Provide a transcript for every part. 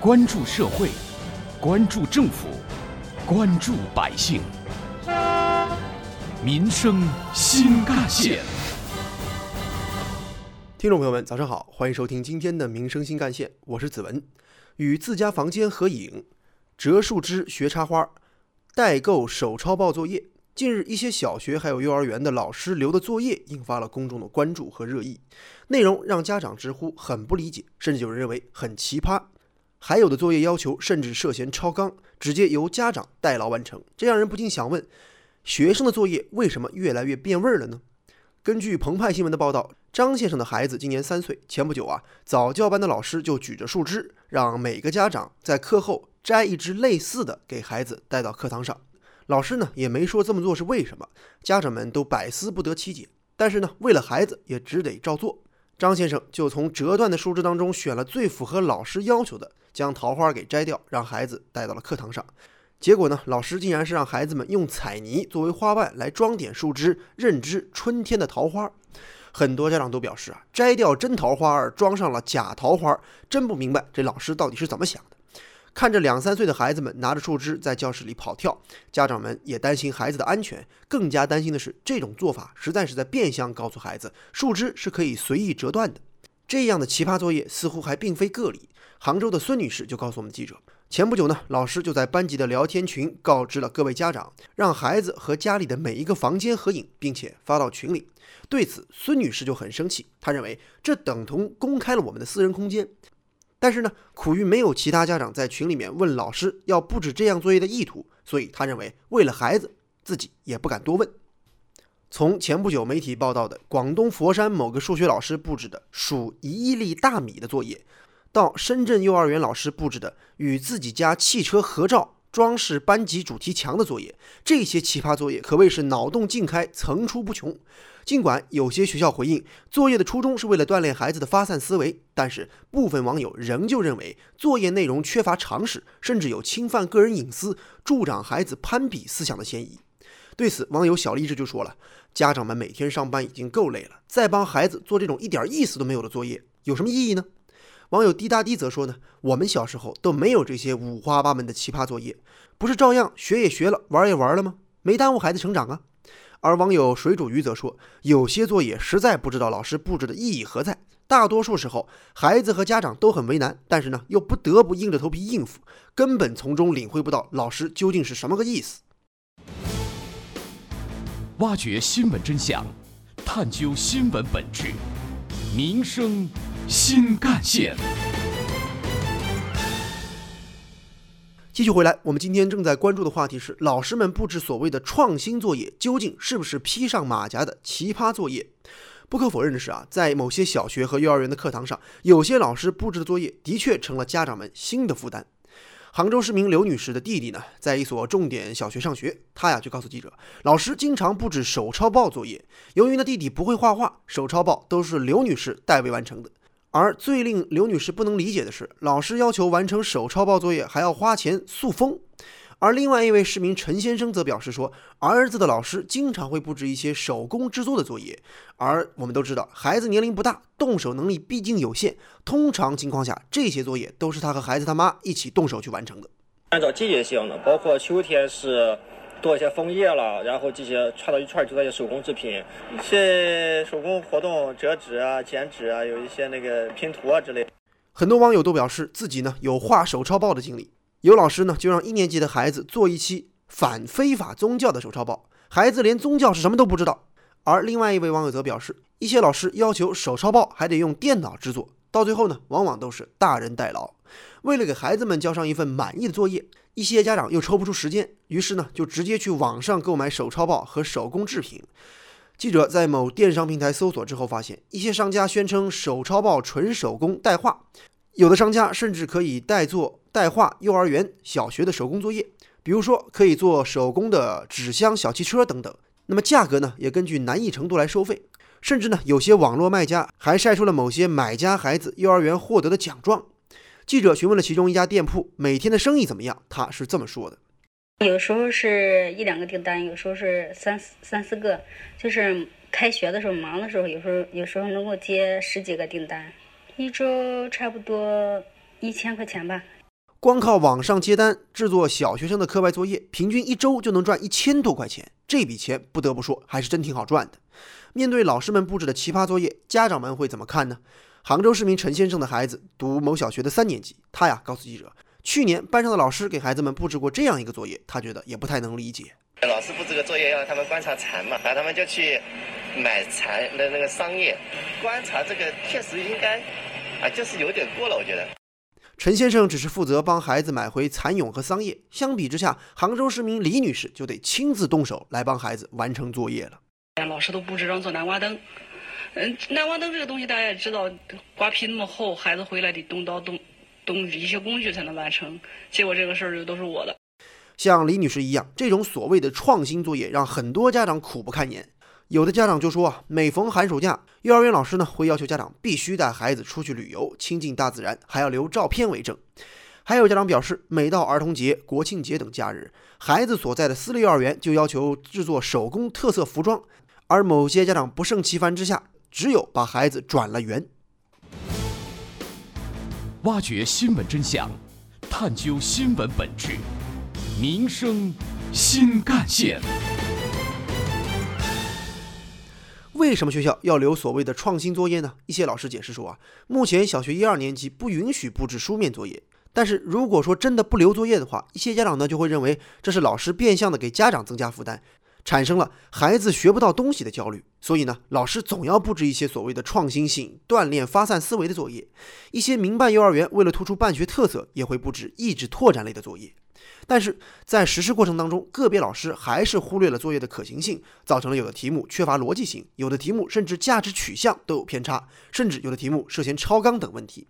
关注社会，关注政府，关注百姓，民生新干线。听众朋友们，早上好，欢迎收听今天的《民生新干线》，我是子文。与自家房间合影、折树枝学插花、代购手抄报作业。近日，一些小学还有幼儿园的老师留的作业引发了公众的关注和热议，内容让家长直呼很不理解，甚至有人认为很奇葩。还有的作业要求甚至涉嫌超纲，直接由家长代劳完成，这让人不禁想问：学生的作业为什么越来越变味儿了呢？根据澎湃新闻的报道，张先生的孩子今年三岁。前不久啊，早教班的老师就举着树枝，让每个家长在课后摘一只类似的给孩子带到课堂上。老师呢也没说这么做是为什么，家长们都百思不得其解。但是呢，为了孩子也只得照做。张先生就从折断的树枝当中选了最符合老师要求的，将桃花给摘掉，让孩子带到了课堂上。结果呢？老师竟然是让孩子们用彩泥作为花瓣来装点树枝，认知春天的桃花。很多家长都表示啊，摘掉真桃花儿，装上了假桃花，真不明白这老师到底是怎么想的。看着两三岁的孩子们拿着树枝在教室里跑跳，家长们也担心孩子的安全，更加担心的是这种做法实在是在变相告诉孩子，树枝是可以随意折断的。这样的奇葩作业似乎还并非个例。杭州的孙女士就告诉我们记者。前不久呢，老师就在班级的聊天群告知了各位家长，让孩子和家里的每一个房间合影，并且发到群里。对此，孙女士就很生气，她认为这等同公开了我们的私人空间。但是呢，苦于没有其他家长在群里面问老师要布置这样作业的意图，所以她认为为了孩子，自己也不敢多问。从前不久媒体报道的广东佛山某个数学老师布置的数一亿粒大米的作业。到深圳幼儿园老师布置的与自己家汽车合照、装饰班级主题墙的作业，这些奇葩作业可谓是脑洞尽开、层出不穷。尽管有些学校回应作业的初衷是为了锻炼孩子的发散思维，但是部分网友仍旧认为作业内容缺乏常识，甚至有侵犯个人隐私、助长孩子攀比思想的嫌疑。对此，网友小励志就说了：“家长们每天上班已经够累了，再帮孩子做这种一点意思都没有的作业，有什么意义呢？”网友滴答滴则说呢，我们小时候都没有这些五花八门的奇葩作业，不是照样学也学了，玩也玩了吗？没耽误孩子成长啊。而网友水煮鱼则说，有些作业实在不知道老师布置的意义何在，大多数时候孩子和家长都很为难，但是呢又不得不硬着头皮应付，根本从中领会不到老师究竟是什么个意思。挖掘新闻真相，探究新闻本质，民生。新干线，继续回来。我们今天正在关注的话题是：老师们布置所谓的创新作业，究竟是不是披上马甲的奇葩作业？不可否认的是啊，在某些小学和幼儿园的课堂上，有些老师布置的作业的确成了家长们新的负担。杭州市民刘女士的弟弟呢，在一所重点小学上学，他呀就告诉记者，老师经常布置手抄报作业。由于呢弟弟不会画画，手抄报都是刘女士代为完成的。而最令刘女士不能理解的是，老师要求完成手抄报作业还要花钱塑封。而另外一位市民陈先生则表示说，儿子的老师经常会布置一些手工制作的作业。而我们都知道，孩子年龄不大，动手能力毕竟有限，通常情况下，这些作业都是他和孩子他妈一起动手去完成的。按照季节性的，包括秋天是。多一些枫叶了，然后这些串到一串儿，就那些手工制品，一些手工活动，折纸啊、剪纸啊，有一些那个拼图啊之类。很多网友都表示自己呢有画手抄报的经历，有老师呢就让一年级的孩子做一期反非法宗教的手抄报，孩子连宗教是什么都不知道。而另外一位网友则表示，一些老师要求手抄报还得用电脑制作，到最后呢，往往都是大人代劳。为了给孩子们交上一份满意的作业。一些家长又抽不出时间，于是呢，就直接去网上购买手抄报和手工制品。记者在某电商平台搜索之后，发现一些商家宣称手抄报纯手工代画，有的商家甚至可以代做代画幼儿园、小学的手工作业，比如说可以做手工的纸箱、小汽车等等。那么价格呢，也根据难易程度来收费，甚至呢，有些网络卖家还晒出了某些买家孩子幼儿园获得的奖状。记者询问了其中一家店铺每天的生意怎么样，他是这么说的：有时候是一两个订单，有时候是三三四个。就是开学的时候忙的时候，有时候有时候能够接十几个订单，一周差不多一千块钱吧。光靠网上接单制作小学生的课外作业，平均一周就能赚一千多块钱。这笔钱不得不说还是真挺好赚的。面对老师们布置的奇葩作业，家长们会怎么看呢？杭州市民陈先生的孩子读某小学的三年级，他呀告诉记者，去年班上的老师给孩子们布置过这样一个作业，他觉得也不太能理解。老师布置个作业，要他们观察蚕嘛，然后他们就去买蚕的那个桑叶，观察这个确实应该啊，就是有点过了，我觉得。陈先生只是负责帮孩子买回蚕蛹和桑叶，相比之下，杭州市民李女士就得亲自动手来帮孩子完成作业了。老师都布置让做南瓜灯，嗯，南瓜灯这个东西大家也知道，瓜皮那么厚，孩子回来得动刀动动一些工具才能完成，结果这个事儿就都是我的。像李女士一样，这种所谓的创新作业让很多家长苦不堪言。有的家长就说啊，每逢寒暑假，幼儿园老师呢会要求家长必须带孩子出去旅游，亲近大自然，还要留照片为证。还有家长表示，每到儿童节、国庆节等假日，孩子所在的私立幼儿园就要求制作手工特色服装，而某些家长不胜其烦之下，只有把孩子转了园。挖掘新闻真相，探究新闻本质。民生新干线。为什么学校要留所谓的创新作业呢？一些老师解释说啊，目前小学一二年级不允许布置书面作业，但是如果说真的不留作业的话，一些家长呢就会认为这是老师变相的给家长增加负担，产生了孩子学不到东西的焦虑。所以呢，老师总要布置一些所谓的创新性、锻炼发散思维的作业。一些民办幼儿园为了突出办学特色，也会布置意志拓展类的作业。但是在实施过程当中，个别老师还是忽略了作业的可行性，造成了有的题目缺乏逻辑性，有的题目甚至价值取向都有偏差，甚至有的题目涉嫌超纲等问题。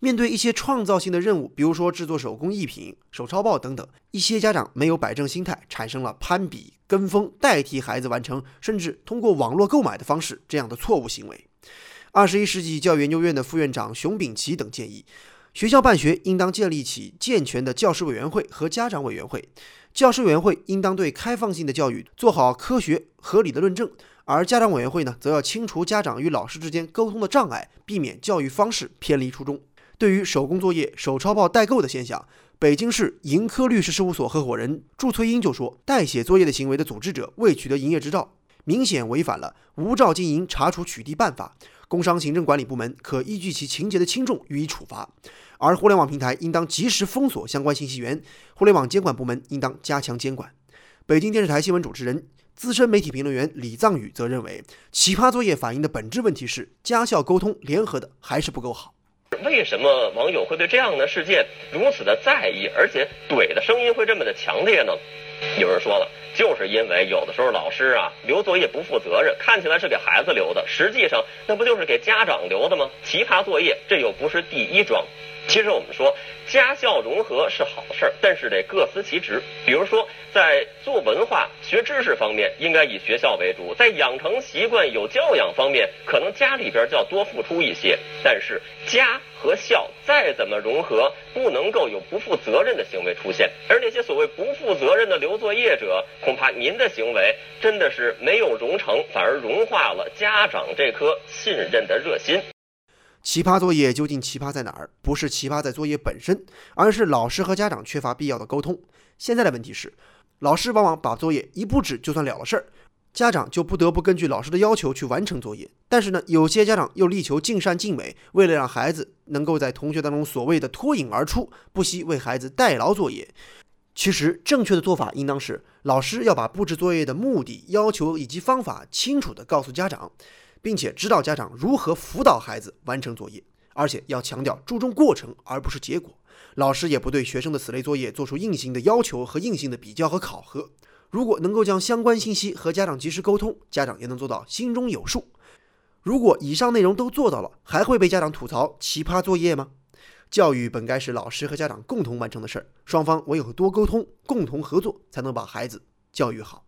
面对一些创造性的任务，比如说制作手工艺品、手抄报等等，一些家长没有摆正心态，产生了攀比、跟风、代替孩子完成，甚至通过网络购买的方式这样的错误行为。二十一世纪教育研究院的副院长熊丙奇等建议。学校办学应当建立起健全的教师委员会和家长委员会，教师委员会应当对开放性的教育做好科学合理的论证，而家长委员会呢，则要清除家长与老师之间沟通的障碍，避免教育方式偏离初衷。对于手工作业、手抄报代购的现象，北京市盈科律师事务所合伙人祝翠英就说，代写作业的行为的组织者未取得营业执照，明显违反了无照经营查处取缔办法。工商行政管理部门可依据其情节的轻重予以处罚，而互联网平台应当及时封锁相关信息源，互联网监管部门应当加强监管。北京电视台新闻主持人、资深媒体评论员李藏宇则认为，奇葩作业反映的本质问题是家校沟通联合的还是不够好。为什么网友会对这样的事件如此的在意，而且怼的声音会这么的强烈呢？有人说了。就是因为有的时候老师啊留作业不负责任，看起来是给孩子留的，实际上那不就是给家长留的吗？奇葩作业这又不是第一桩。其实我们说家校融合是好事儿，但是得各司其职。比如说在做文化、学知识方面，应该以学校为主；在养成习惯、有教养方面，可能家里边就要多付出一些。但是家和校再怎么融合，不能够有不负责任的行为出现。而那些所谓不负责任的留作业者，恐怕您的行为真的是没有融成，反而融化了家长这颗信任的热心。奇葩作业究竟奇葩在哪儿？不是奇葩在作业本身，而是老师和家长缺乏必要的沟通。现在的问题是，老师往往把作业一布置就算了了事儿，家长就不得不根据老师的要求去完成作业。但是呢，有些家长又力求尽善尽美，为了让孩子能够在同学当中所谓的脱颖而出，不惜为孩子代劳作业。其实正确的做法应当是，老师要把布置作业的目的、要求以及方法清楚地告诉家长。并且指导家长如何辅导孩子完成作业，而且要强调注重过程而不是结果。老师也不对学生的此类作业做出硬性的要求和硬性的比较和考核。如果能够将相关信息和家长及时沟通，家长也能做到心中有数。如果以上内容都做到了，还会被家长吐槽奇葩作业吗？教育本该是老师和家长共同完成的事儿，双方唯有多沟通、共同合作，才能把孩子教育好。